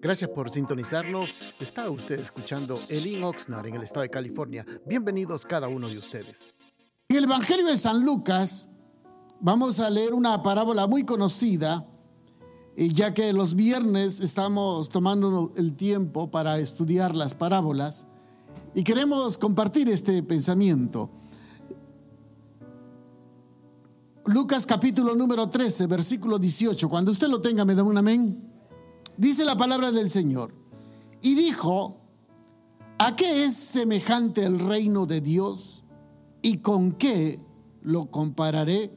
Gracias por sintonizarnos. Está usted escuchando Elin Oxnard en el estado de California. Bienvenidos cada uno de ustedes. En el Evangelio de San Lucas vamos a leer una parábola muy conocida, eh, ya que los viernes estamos tomando el tiempo para estudiar las parábolas y queremos compartir este pensamiento. Lucas capítulo número 13, versículo 18. Cuando usted lo tenga, me da un amén. Dice la palabra del Señor. Y dijo, ¿a qué es semejante el reino de Dios y con qué lo compararé?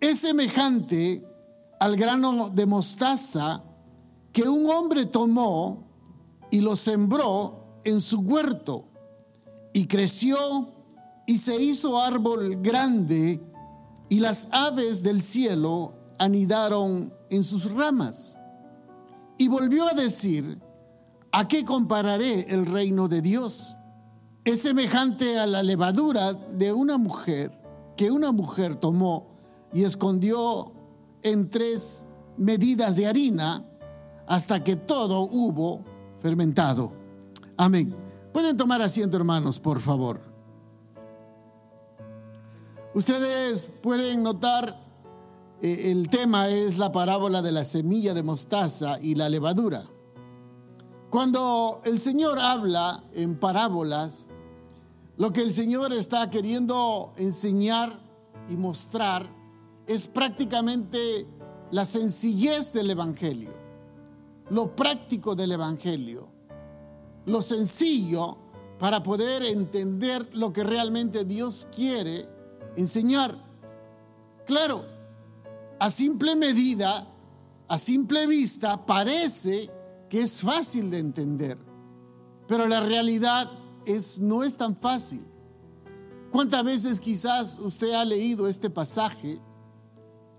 Es semejante al grano de mostaza que un hombre tomó y lo sembró en su huerto y creció y se hizo árbol grande y las aves del cielo anidaron en sus ramas. Y volvió a decir, ¿a qué compararé el reino de Dios? Es semejante a la levadura de una mujer que una mujer tomó y escondió en tres medidas de harina hasta que todo hubo fermentado. Amén. Pueden tomar asiento, hermanos, por favor. Ustedes pueden notar, el tema es la parábola de la semilla de mostaza y la levadura. Cuando el Señor habla en parábolas, lo que el Señor está queriendo enseñar y mostrar es prácticamente la sencillez del Evangelio, lo práctico del Evangelio, lo sencillo para poder entender lo que realmente Dios quiere enseñar. Claro, a simple medida, a simple vista, parece que es fácil de entender, pero la realidad es, no es tan fácil. ¿Cuántas veces quizás usted ha leído este pasaje?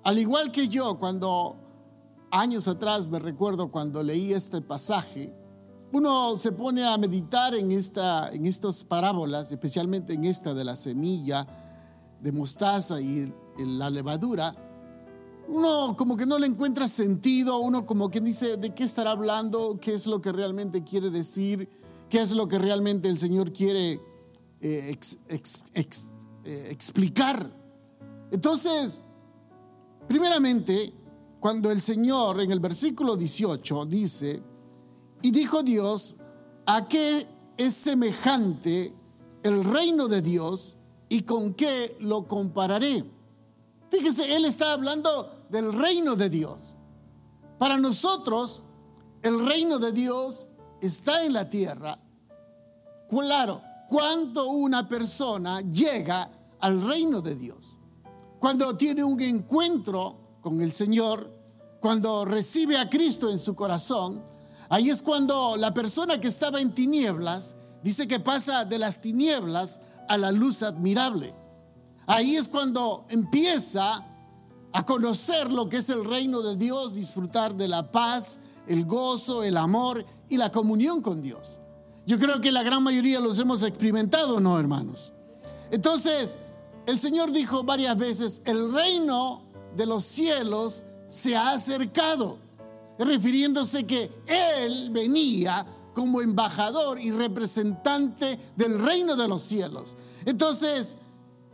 Al igual que yo, cuando años atrás me recuerdo cuando leí este pasaje, uno se pone a meditar en, esta, en estas parábolas, especialmente en esta de la semilla, de mostaza y la levadura, uno como que no le encuentra sentido, uno como que dice de qué estará hablando, qué es lo que realmente quiere decir, qué es lo que realmente el Señor quiere eh, eh, explicar. Entonces, primeramente, cuando el Señor en el versículo 18 dice, y dijo Dios, ¿a qué es semejante el reino de Dios? ¿Y con qué lo compararé? Fíjese, él está hablando del reino de Dios. Para nosotros, el reino de Dios está en la tierra. Claro, cuando una persona llega al reino de Dios, cuando tiene un encuentro con el Señor, cuando recibe a Cristo en su corazón, ahí es cuando la persona que estaba en tinieblas dice que pasa de las tinieblas a la luz admirable. Ahí es cuando empieza a conocer lo que es el reino de Dios, disfrutar de la paz, el gozo, el amor y la comunión con Dios. Yo creo que la gran mayoría los hemos experimentado, ¿no, hermanos? Entonces, el Señor dijo varias veces, el reino de los cielos se ha acercado, refiriéndose que Él venía como embajador y representante del reino de los cielos. Entonces,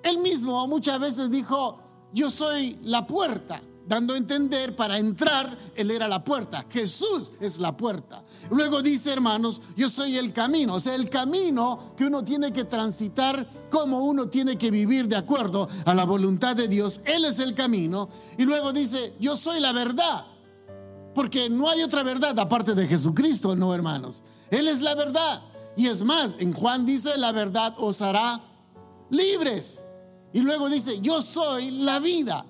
él mismo muchas veces dijo, yo soy la puerta, dando a entender para entrar, él era la puerta, Jesús es la puerta. Luego dice, hermanos, yo soy el camino, o sea, el camino que uno tiene que transitar, como uno tiene que vivir de acuerdo a la voluntad de Dios, Él es el camino. Y luego dice, yo soy la verdad. Porque no hay otra verdad aparte de Jesucristo, no hermanos. Él es la verdad. Y es más, en Juan dice, la verdad os hará libres. Y luego dice, yo soy la vida.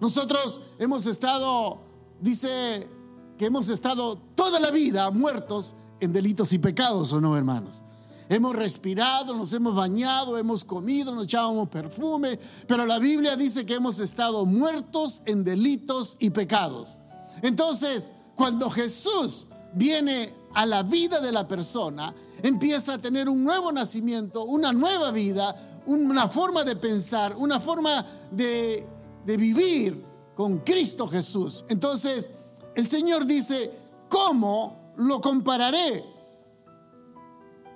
Nosotros hemos estado, dice que hemos estado toda la vida muertos en delitos y pecados, ¿o no, hermanos? Hemos respirado, nos hemos bañado, hemos comido, nos echábamos perfume, pero la Biblia dice que hemos estado muertos en delitos y pecados. Entonces, cuando Jesús viene a la vida de la persona, empieza a tener un nuevo nacimiento, una nueva vida, una forma de pensar, una forma de, vivir con Cristo Jesús. Entonces, el Señor dice, ¿cómo lo compararé?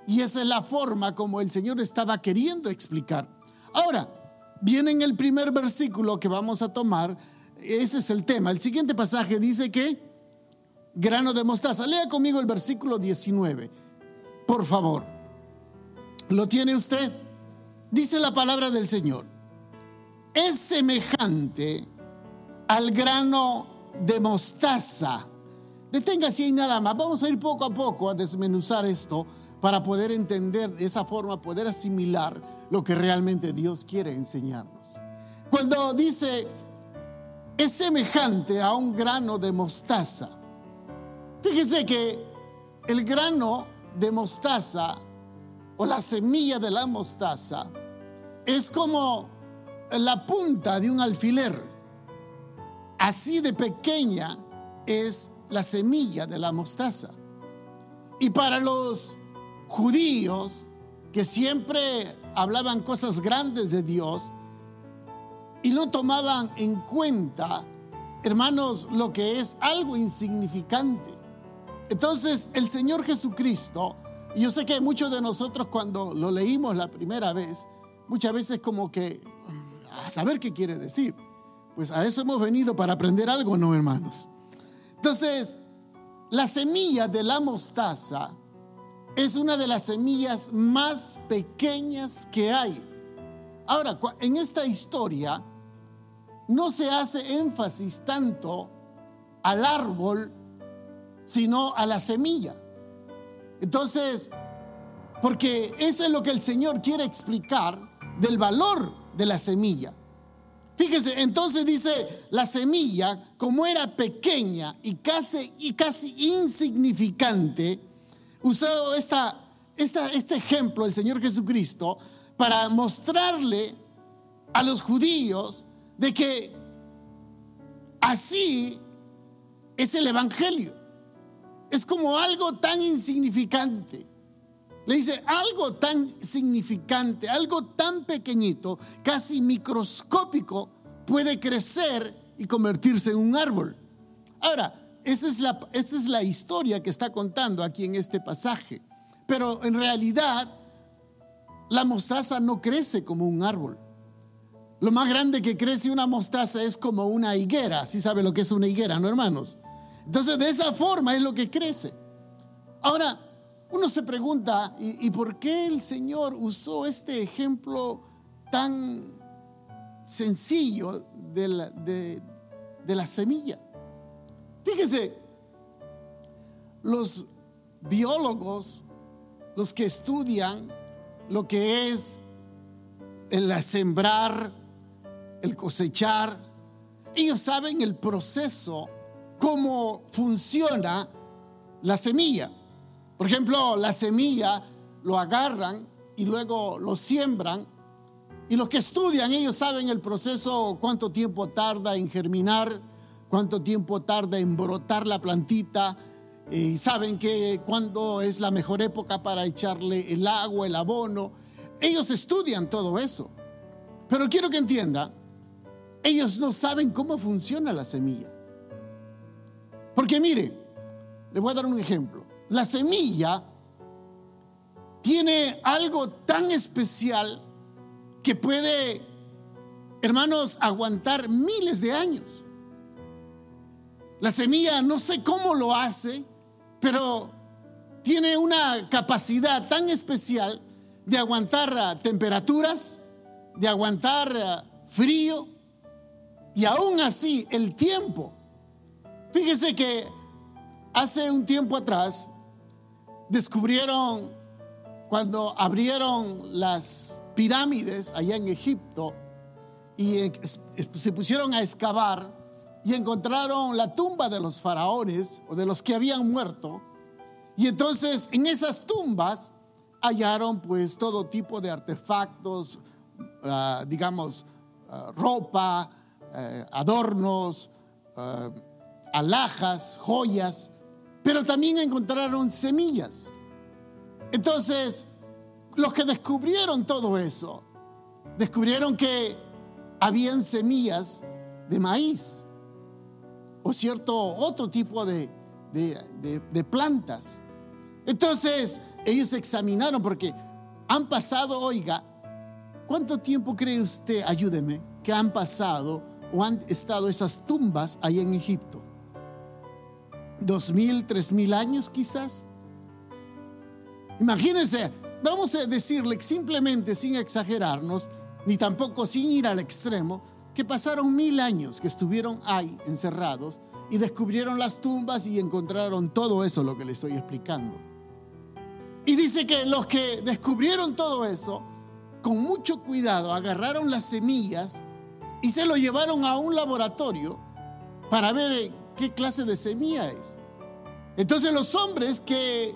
Y esa es la forma como el Señor estaba queriendo explicar. Ahora, viene en el primer versículo que vamos a tomar, ese es el tema. El siguiente pasaje dice que grano de mostaza. Lea conmigo el versículo 19, por favor. ¿Lo tiene usted? Dice la palabra del Señor. Es semejante al grano de mostaza. Deténgase ahí nada más. Vamos a ir poco a poco a desmenuzar esto para poder entender de esa forma, poder asimilar lo que realmente Dios quiere enseñarnos. Cuando dice, es semejante a un grano de mostaza. Fíjese que el grano de mostaza o la semilla de la mostaza es como la punta de un alfiler. Así de pequeña es la semilla de la mostaza. Y para los judíos que siempre hablaban cosas grandes de Dios y no tomaban en cuenta, hermanos, lo que es algo insignificante. Entonces el Señor Jesucristo, y yo sé que muchos de nosotros cuando lo leímos la primera vez, muchas veces como que a saber qué quiere decir. Pues a eso hemos venido para aprender algo, ¿no, hermanos? Entonces, la semilla de la mostaza es una de las semillas más pequeñas que hay. Ahora, en esta historia no se hace énfasis tanto al árbol, sino a la semilla. Entonces, porque eso es lo que el Señor quiere explicar del valor de la semilla. Fíjese, entonces dice, la semilla, como era pequeña y casi, y casi insignificante, usó esta, esta, este ejemplo el Señor Jesucristo para mostrarle a los judíos de que así es el Evangelio. Es como algo tan insignificante le dice, algo tan significante, algo tan pequeñito, casi microscópico, puede crecer y convertirse en un árbol. Ahora, esa es, la, esa es la historia que está contando aquí en este pasaje. Pero en realidad, la mostaza no crece como un árbol. Lo más grande que crece una mostaza es como una higuera. Si sabe lo que es una higuera, ¿no, hermanos? Entonces, de esa forma es lo que crece. Ahora, uno se pregunta, ¿y, por qué el Señor usó este ejemplo tan sencillo de la, de la semilla? Fíjese, los biólogos, los que estudian lo que es el sembrar, el cosechar, ellos saben el proceso, cómo funciona la semilla. Por ejemplo, la semilla lo agarran y luego lo siembran. Y los que estudian, ellos saben el proceso, cuánto tiempo tarda en germinar, cuánto tiempo tarda en brotar la plantita. Y saben que cuándo es la mejor época para echarle el agua, el abono. Ellos estudian todo eso. Pero quiero que entienda, ellos no saben cómo funciona la semilla. Porque mire, les voy a dar un ejemplo la semilla tiene algo tan especial que puede, hermanos, aguantar miles de años. La semilla no sé cómo lo hace, pero tiene una capacidad tan especial de aguantar temperaturas, de aguantar frío y aún así el tiempo. Fíjese que hace un tiempo atrás descubrieron cuando abrieron las pirámides allá en Egipto y se pusieron a excavar y encontraron la tumba de los faraones o de los que habían muerto. Y entonces en esas tumbas hallaron pues todo tipo de artefactos, ah, digamos, ah, ropa, eh, adornos, ah, alhajas, joyas pero también encontraron semillas. Entonces, los que descubrieron todo eso, descubrieron que habían semillas de maíz o cierto otro tipo de, de, plantas. Entonces ellos examinaron porque han pasado, oiga, ¿cuánto tiempo cree usted, ayúdeme, que han pasado o han estado esas tumbas ahí en Egipto? ¿Dos mil, tres mil años quizás? Imagínense, vamos a decirle simplemente sin exagerarnos, ni tampoco sin ir al extremo, que pasaron mil años que estuvieron ahí encerrados y descubrieron las tumbas y encontraron todo eso, lo que le estoy explicando. Y dice que los que descubrieron todo eso, con mucho cuidado, agarraron las semillas y se lo llevaron a un laboratorio para ver qué clase de semilla es. Entonces los hombres que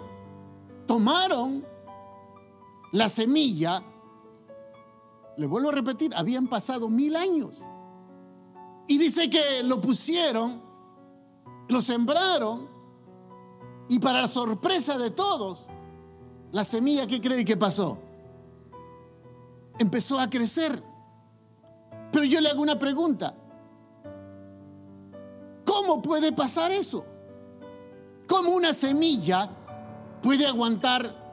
tomaron la semilla, le vuelvo a repetir, habían pasado mil años. Y dice que lo pusieron, lo sembraron, y para la sorpresa de todos, la semilla, ¿qué cree que pasó? Empezó a crecer. Pero yo le hago una pregunta. ¿Cómo puede pasar eso? ¿Cómo una semilla puede aguantar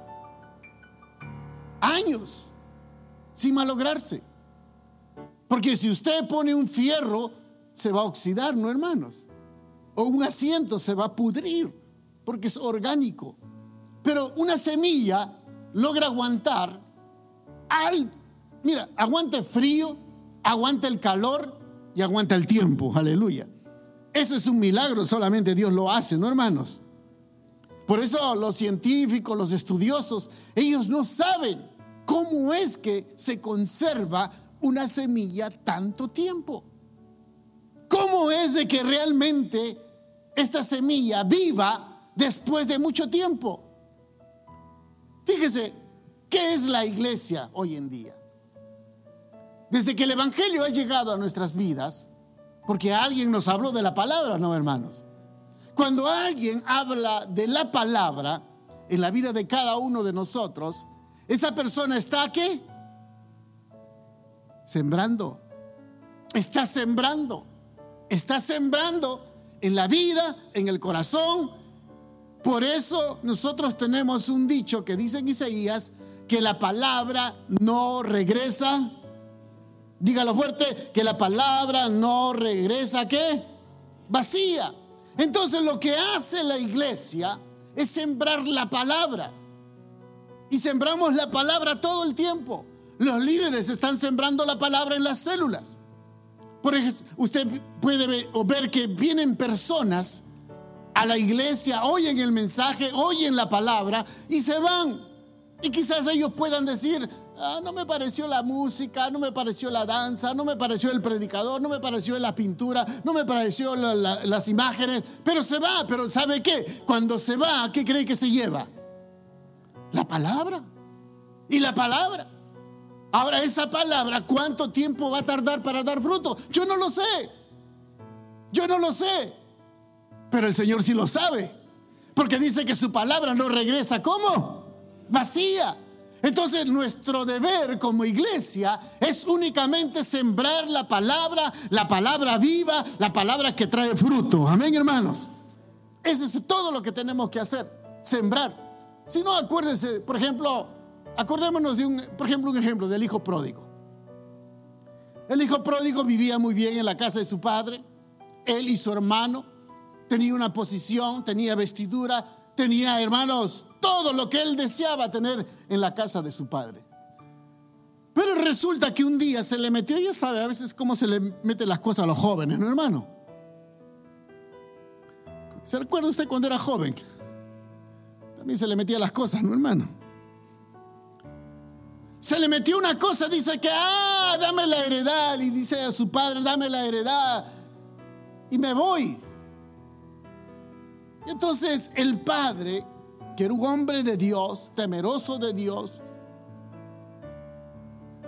años sin malograrse. Porque si usted pone un fierro, se va a oxidar, ¿no, hermanos? O un asiento se va a pudrir, porque es orgánico. Pero una semilla logra aguantar al, mira, aguanta el frío, aguanta el calor y aguanta el tiempo, aleluya. Eso es un milagro, solamente Dios lo hace, ¿no, hermanos? Por eso los científicos, los estudiosos, ellos no saben cómo es que se conserva una semilla tanto tiempo. ¿Cómo es de que realmente esta semilla viva después de mucho tiempo? Fíjese, ¿qué es la iglesia hoy en día? Desde que el Evangelio ha llegado a nuestras vidas, porque alguien nos habló de la palabra, ¿no, hermanos? Cuando alguien habla de la palabra en la vida de cada uno de nosotros, esa persona está qué? Sembrando. Está sembrando. Está sembrando en la vida, en el corazón. Por eso nosotros tenemos un dicho que dice en Isaías que la palabra no regresa. Dígalo fuerte, que la palabra no regresa qué? Vacía. Entonces lo que hace la iglesia es sembrar la palabra. Y sembramos la palabra todo el tiempo. Los líderes están sembrando la palabra en las células. Por ejemplo, usted puede ver, ver que vienen personas a la iglesia, oyen el mensaje, oyen la palabra y se van. Y quizás ellos puedan decir, Ah, no me pareció la música, no me pareció la danza, no me pareció el predicador, no me pareció la pintura, no me pareció las imágenes, pero se va, pero ¿sabe qué? Cuando se va, ¿qué cree que se lleva? La palabra. Y la palabra. Ahora, esa palabra, ¿cuánto tiempo va a tardar para dar fruto? Yo no lo sé. Yo no lo sé. Pero el Señor sí lo sabe. Porque dice que su palabra no regresa. ¿Cómo? Vacía. Entonces nuestro deber como iglesia es únicamente sembrar la palabra, la palabra viva, la palabra que trae fruto. Amén, hermanos. Eso es todo lo que tenemos que hacer, sembrar. Si no, acuérdense, por ejemplo, acordémonos de un, por ejemplo, un ejemplo del hijo pródigo. El hijo pródigo vivía muy bien en la casa de su padre, él y su hermano, tenía una posición, tenía vestidura, tenía hermanos todo lo que él deseaba tener en la casa de su padre. Pero resulta que un día se le metió, ya sabe a veces cómo se le meten las cosas a los jóvenes, ¿no, hermano? ¿Se recuerda usted cuando era joven? También se le metía las cosas, ¿no, hermano? Se le metió una cosa, dice que, ah, dame la heredad, y dice a su padre, dame la heredad, y me voy. Entonces el padre que era un hombre de Dios, temeroso de Dios,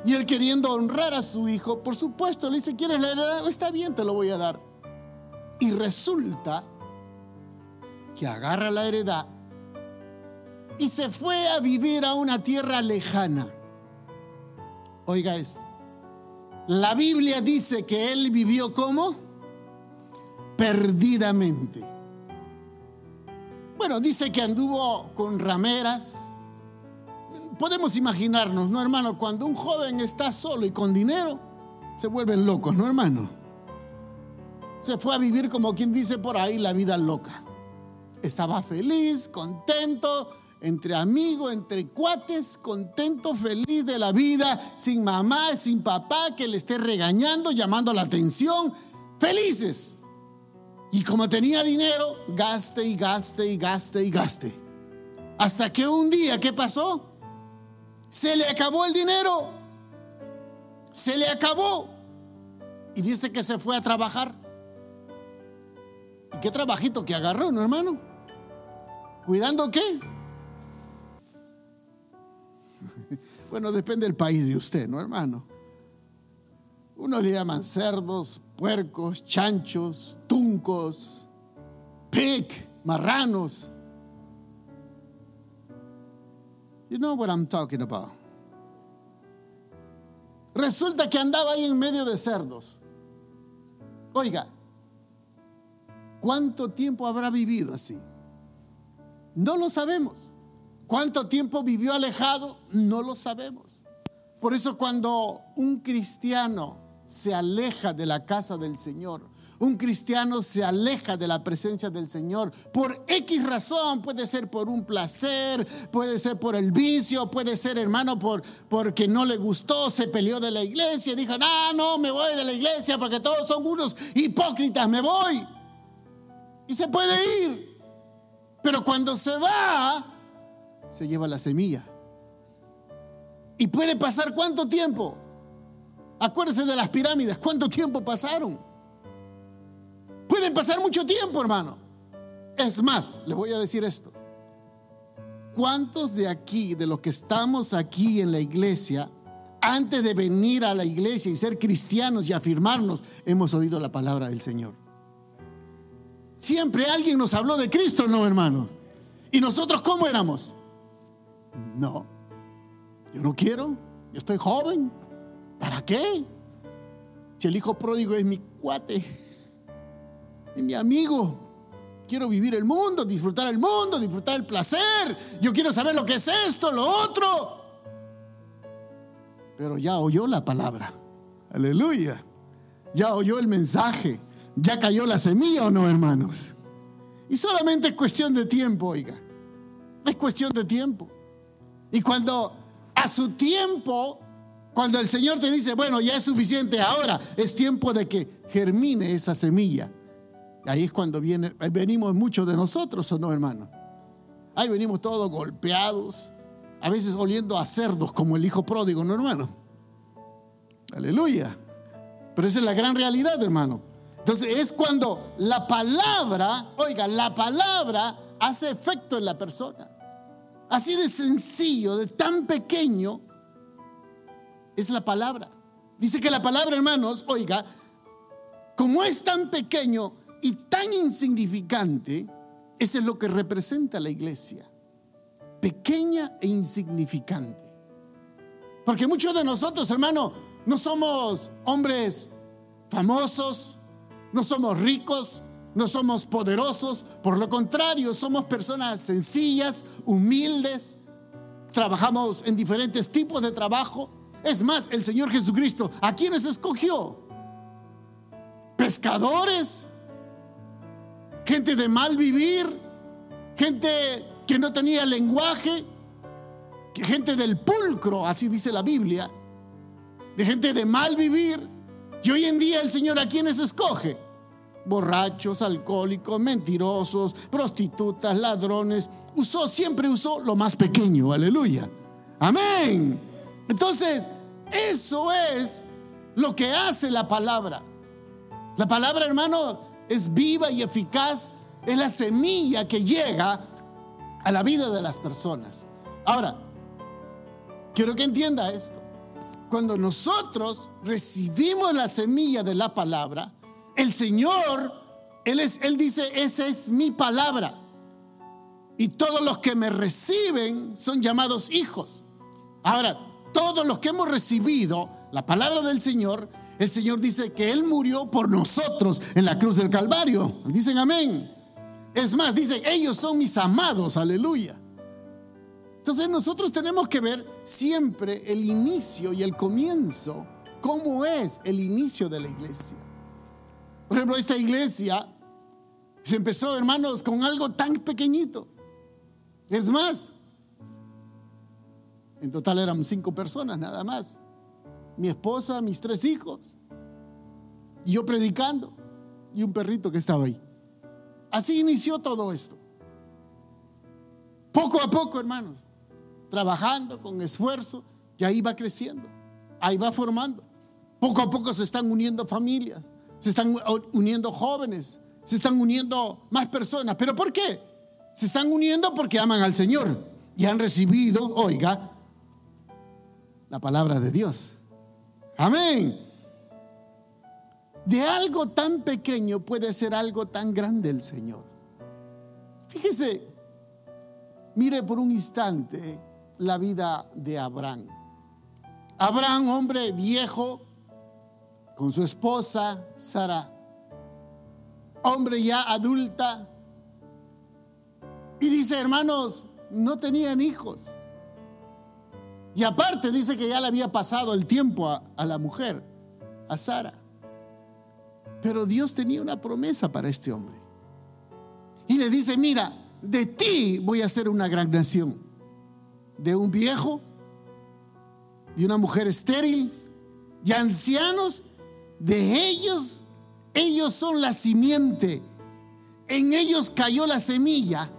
y él queriendo honrar a su hijo, por supuesto, le dice, ¿quieres la heredad? Está bien, te lo voy a dar. Y resulta que agarra la heredad y se fue a vivir a una tierra lejana. Oiga esto. La Biblia dice que él vivió como perdidamente. Bueno, dice que anduvo con rameras. Podemos imaginarnos, ¿no, hermano? Cuando un joven está solo y con dinero, se vuelven locos, ¿no, hermano? Se fue a vivir como quien dice por ahí la vida loca. Estaba feliz, contento, entre amigos, entre cuates, contento, feliz de la vida, sin mamá, sin papá que le esté regañando, llamando la atención, felices. Y como tenía dinero, gaste y gaste y gaste y gaste. Hasta que un día, ¿qué pasó? Se le acabó el dinero. Se le acabó. Y dice que se fue a trabajar. ¿Y qué trabajito que agarró, no hermano? ¿Cuidando qué? Bueno, depende del país de usted, ¿no, hermano? Uno le llaman cerdos, puercos, chanchos, tuncos, pig, marranos. You know what I'm talking about. Resulta que andaba ahí en medio de cerdos. Oiga, ¿cuánto tiempo habrá vivido así? No lo sabemos. ¿Cuánto tiempo vivió alejado? No lo sabemos. Por eso cuando un cristiano se aleja de la casa del Señor, un cristiano se aleja de la presencia del Señor por X razón, puede ser por un placer, puede ser por el vicio, puede ser hermano por porque no le gustó, se peleó de la iglesia, dijo, "Ah, no, me voy de la iglesia porque todos son unos hipócritas, me voy." Y se puede ir. Pero cuando se va, se lleva la semilla. ¿Y puede pasar cuánto tiempo? Acuérdese de las pirámides, ¿cuánto tiempo pasaron? Pueden pasar mucho tiempo, hermano. Es más, le voy a decir esto. ¿Cuántos de aquí, de los que estamos aquí en la iglesia, antes de venir a la iglesia y ser cristianos y afirmarnos, hemos oído la palabra del Señor? Siempre alguien nos habló de Cristo, ¿no, hermanos? ¿Y nosotros cómo éramos? No, yo no quiero, yo estoy joven. ¿Para qué? Si el hijo pródigo es mi cuate, es mi amigo. Quiero vivir el mundo, disfrutar el mundo, disfrutar el placer. Yo quiero saber lo que es esto, lo otro. Pero ya oyó la palabra. Aleluya. Ya oyó el mensaje. Ya cayó la semilla o no, hermanos. Y solamente es cuestión de tiempo, oiga. Es cuestión de tiempo. Y cuando a su tiempo, cuando el Señor te dice, bueno, ya es suficiente, ahora es tiempo de que germine esa semilla. Ahí es cuando viene, venimos muchos de nosotros, ¿o no, hermano? Ahí venimos todos golpeados, a veces oliendo a cerdos como el hijo pródigo, ¿no, hermano? Aleluya. Pero esa es la gran realidad, hermano. Entonces es cuando la palabra, oiga, la palabra hace efecto en la persona. Así de sencillo, de tan pequeño, es la palabra. Dice que la palabra, hermanos, oiga, como es tan pequeño y tan insignificante, eso es lo que representa la iglesia. Pequeña e insignificante. Porque muchos de nosotros, hermano, no somos hombres famosos, no somos ricos, no somos poderosos, por lo contrario, somos personas sencillas, humildes, trabajamos en diferentes tipos de trabajo. Es más, el Señor Jesucristo, ¿a quiénes escogió? Pescadores, gente de mal vivir, gente que no tenía lenguaje, gente del pulcro, así dice la Biblia, de gente de mal vivir. Y hoy en día el Señor a quiénes escoge? borrachos, alcohólicos, mentirosos, prostitutas, ladrones. Usó, siempre usó lo más pequeño, aleluya. Amén. Entonces, eso es lo que hace la palabra. La palabra, hermano, es viva y eficaz, es la semilla que llega a la vida de las personas. Ahora, quiero que entienda esto. Cuando nosotros recibimos la semilla de la palabra, el Señor, él, es, él dice, esa es mi palabra. Y todos los que me reciben son llamados hijos. Ahora, todos los que hemos recibido la palabra del Señor, el Señor dice que Él murió por nosotros en la cruz del Calvario. Dicen amén. Es más, dice, ellos son mis amados, aleluya. Entonces nosotros tenemos que ver siempre el inicio y el comienzo, cómo es el inicio de la iglesia. Por ejemplo, esta iglesia se empezó, hermanos, con algo tan pequeñito. Es más, en total eran cinco personas nada más. Mi esposa, mis tres hijos, y yo predicando, y un perrito que estaba ahí. Así inició todo esto. Poco a poco, hermanos, trabajando con esfuerzo, y ahí va creciendo, ahí va formando. Poco a poco se están uniendo familias, se están uniendo jóvenes, se están uniendo más personas. ¿Pero por qué? Se están uniendo porque aman al Señor y han recibido, oiga, la palabra de Dios. Amén. De algo tan pequeño puede ser algo tan grande el Señor. Fíjese, mire por un instante la vida de Abraham. Abraham, hombre viejo, con su esposa Sara, hombre ya adulta, y dice, hermanos, no tenían hijos. Y aparte dice que ya le había pasado el tiempo a, la mujer, a Sara. Pero Dios tenía una promesa para este hombre. Y le dice, mira, de ti voy a hacer una gran nación. De un viejo, de una mujer estéril, y ancianos, de ellos, ellos son la simiente. En ellos cayó la semilla.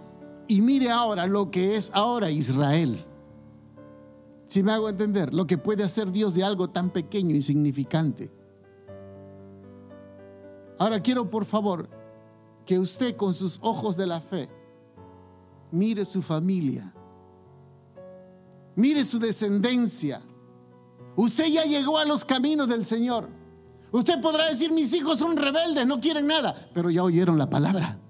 Y mire ahora lo que es ahora Israel. Si me hago entender, lo que puede hacer Dios de algo tan pequeño, y insignificante. Ahora quiero, por favor, que usted con sus ojos de la fe mire su familia, mire su descendencia. Usted ya llegó a los caminos del Señor. Usted podrá decir, mis hijos son rebeldes, no quieren nada, pero ya oyeron la palabra.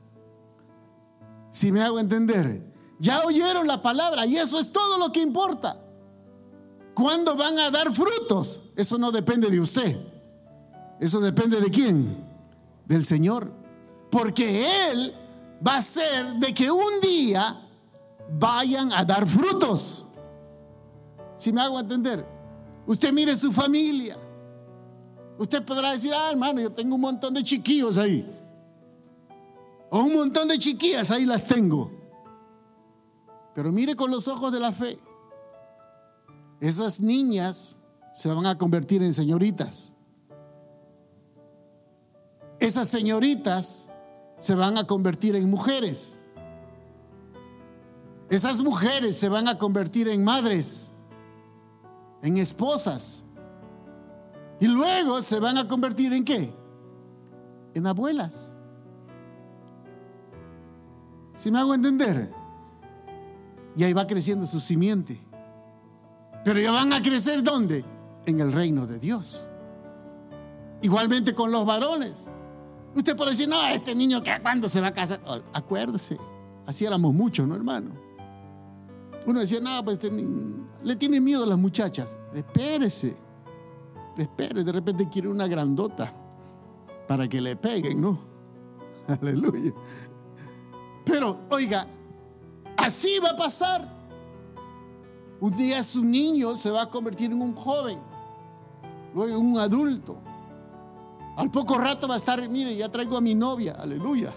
Si me hago entender, ya oyeron la palabra y eso es todo lo que importa. ¿Cuándo van a dar frutos? Eso no depende de usted. Eso depende de quién? Del Señor. Porque Él va a ser de que un día vayan a dar frutos. Si me hago entender, usted mire su familia. Usted podrá decir, ah, hermano, yo tengo un montón de chiquillos ahí. O un montón de chiquillas, ahí las tengo. Pero mire con los ojos de la fe esas niñas se van a convertir en señoritas. Esas señoritas se van a convertir en mujeres. Esas mujeres se van a convertir en madres, en esposas. Y luego se van a convertir en qué? En abuelas. Si me hago entender? Y ahí va creciendo su simiente. Pero ya van a crecer ¿dónde? En el reino de Dios. Igualmente con los varones. Usted puede decir, no, este niño que cuándo se va a casar. Acuérdese, así éramos muchos, ¿no, hermano? Uno decía, no, pues este le tiene miedo a las muchachas. Espérese, espere, de repente quiere una grandota para que le peguen, ¿no? Aleluya. Pero, oiga, así va a pasar. Un día su niño se va a convertir en un joven, luego en un adulto. Al poco rato va a estar, mire, ya traigo a mi novia, aleluya.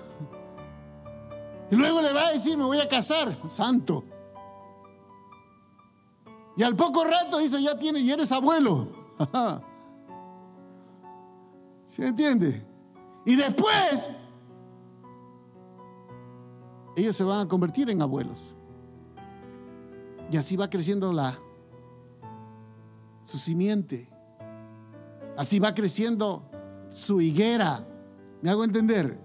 Y luego le va a decir, me voy a casar, santo. Y al poco rato dice, ya tiene, y eres abuelo. ¿Se entiende? Y después, ellos se van a convertir en abuelos. Y así va creciendo la su simiente. Así va creciendo su higuera. ¿Me hago entender?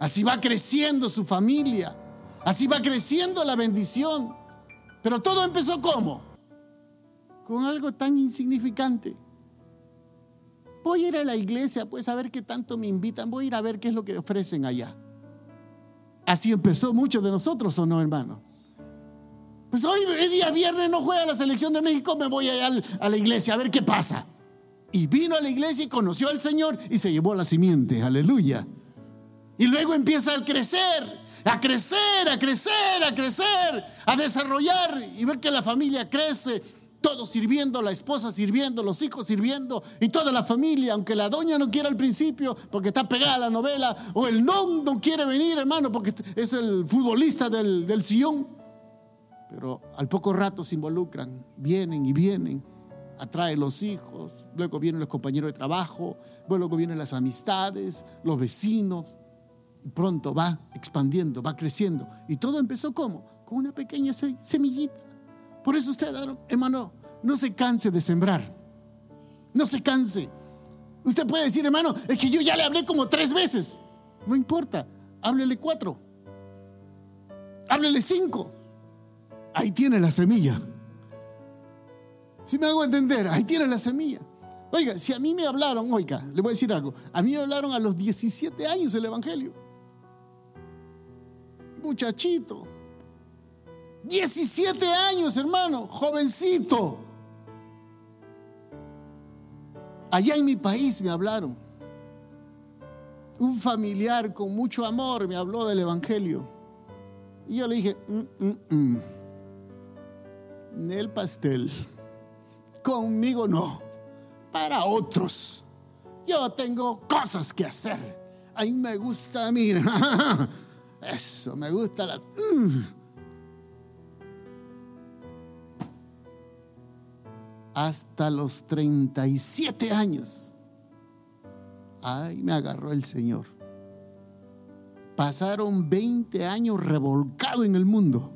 Así va creciendo su familia. Así va creciendo la bendición. Pero todo empezó como? Con algo tan insignificante. Voy a ir a la iglesia, pues a ver qué tanto me invitan. Voy a ir a ver qué es lo que ofrecen allá. Así empezó muchos de nosotros, ¿o no, hermano? Pues hoy día viernes no juega la selección de México, me voy allá a la iglesia a ver qué pasa. Y vino a la iglesia y conoció al Señor y se llevó la simiente, aleluya. Y luego empieza a crecer, a crecer, a crecer, a crecer, a desarrollar y ver que la familia crece, todo sirviendo, la esposa sirviendo, los hijos sirviendo y toda la familia, aunque la doña no quiera al principio porque está pegada a la novela, o el no no quiere venir, hermano, porque es el futbolista del, del sillón. Pero al poco rato se involucran, vienen y vienen atrae los hijos, luego vienen los compañeros de trabajo, luego vienen las amistades, los vecinos, y pronto va expandiendo, va creciendo. Y todo empezó como? Con una pequeña semillita. Por eso usted, hermano, no se canse de sembrar. No se canse. Usted puede decir, hermano, es que yo ya le hablé como tres veces. No importa, háblele cuatro. Háblele cinco. Ahí tiene la semilla. Si me hago entender, ahí tiene la semilla. Oiga, si a mí me hablaron, oiga, le voy a decir algo, a mí me hablaron a los 17 años el Evangelio. Muchachito. 17 años, hermano, jovencito. Allá en mi país me hablaron. Un familiar con mucho amor me habló del Evangelio. Y yo le dije, mm, mm, mm. El pastel. Conmigo no, para otros. Yo tengo cosas que hacer. A mí me gusta, mira, eso, me gusta la... Uh. Hasta los 37 años. Ay, me agarró el Señor. Pasaron 20 años revolcado en el mundo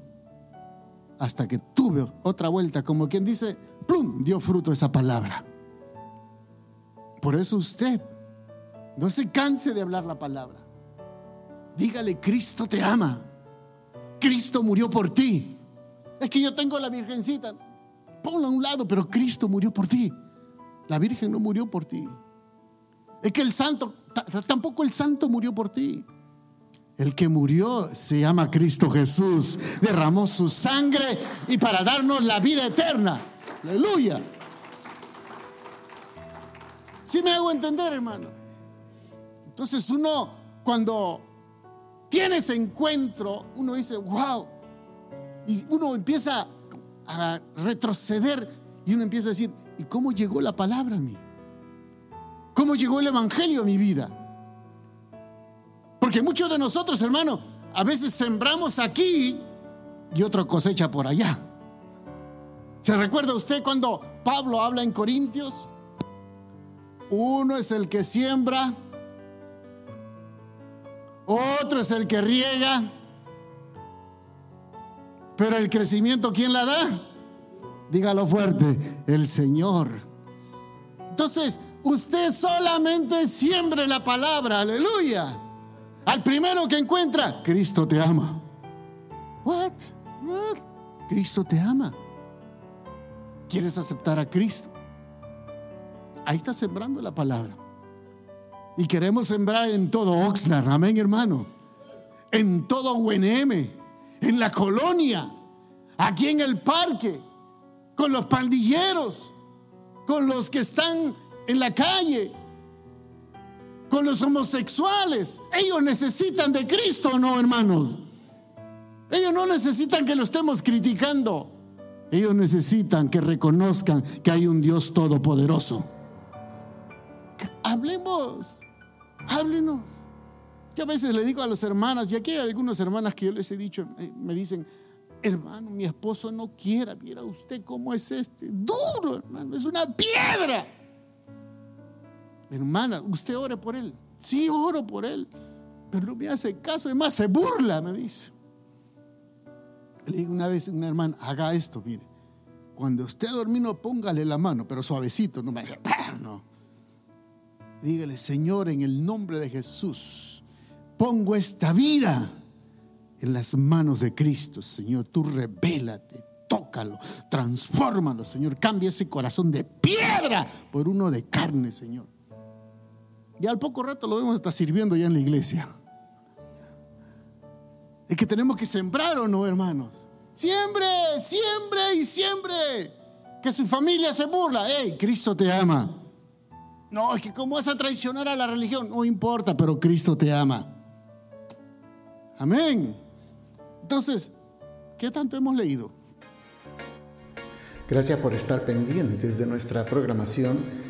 hasta que tuve otra vuelta, como quien dice, plum, dio fruto esa palabra. Por eso usted no se canse de hablar la palabra. Dígale, Cristo te ama. Cristo murió por ti. Es que yo tengo la virgencita. Ponla a un lado, pero Cristo murió por ti. La Virgen no murió por ti. Es que el santo, tampoco el santo murió por ti. El que murió se llama Cristo Jesús. Derramó su sangre y para darnos la vida eterna. Aleluya. Si me hago entender, hermano. Entonces uno, cuando tiene ese encuentro, uno dice, wow. Y uno empieza a retroceder y uno empieza a decir, ¿y cómo llegó la palabra a mí? ¿Cómo llegó el Evangelio a mi vida? Porque muchos de nosotros, hermano, a veces sembramos aquí y otra cosecha por allá. ¿Se recuerda usted cuando Pablo habla en Corintios? Uno es el que siembra, otro es el que riega, pero el crecimiento, ¿quién la da? Dígalo fuerte, el Señor. Entonces, usted solamente siembre la palabra, aleluya. Al primero que encuentra, Cristo te ama. What? What? Cristo te ama. ¿Quieres aceptar a Cristo? Ahí está sembrando la palabra. Y queremos sembrar en todo Oxnard, amén hermano. En todo UNM, en la colonia, aquí en el parque, con los pandilleros, con los que están en la calle, con los homosexuales. Ellos necesitan de Cristo, ¿no, hermanos? Ellos no necesitan que lo estemos criticando. Ellos necesitan que reconozcan que hay un Dios todopoderoso. Hablemos, háblenos. Yo a veces le digo a las hermanas, y aquí hay algunas hermanas que yo les he dicho, eh, me dicen, hermano, mi esposo no quiera, viera usted cómo es este, duro, hermano, es una piedra. Hermana, usted ore por él. Sí, oro por él. Pero no me hace caso, además se burla, me dice. Le digo una vez a una hermana, haga esto, mire. Cuando esté dormido, póngale la mano, pero suavecito, no me diga, no. Dígale, Señor, en el nombre de Jesús, pongo esta vida en las manos de Cristo, Señor. Tú revélate, tócalo, transfórmalo, Señor. Cambia ese corazón de piedra por uno de carne, Señor. Y al poco rato lo vemos hasta sirviendo ya en la iglesia. Es que tenemos que sembrar o no, hermanos. Siempre, siempre y siempre. Que su familia se burla. Hey, Cristo te ama. No, es que cómo vas a traicionar a la religión. No importa, pero Cristo te ama. Amén. Entonces, ¿qué tanto hemos leído? Gracias por estar pendientes de nuestra programación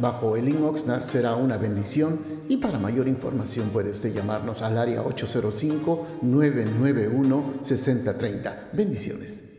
bajo el Oxnard será una bendición y para mayor información puede usted llamarnos al área 805-991-6030. Bendiciones.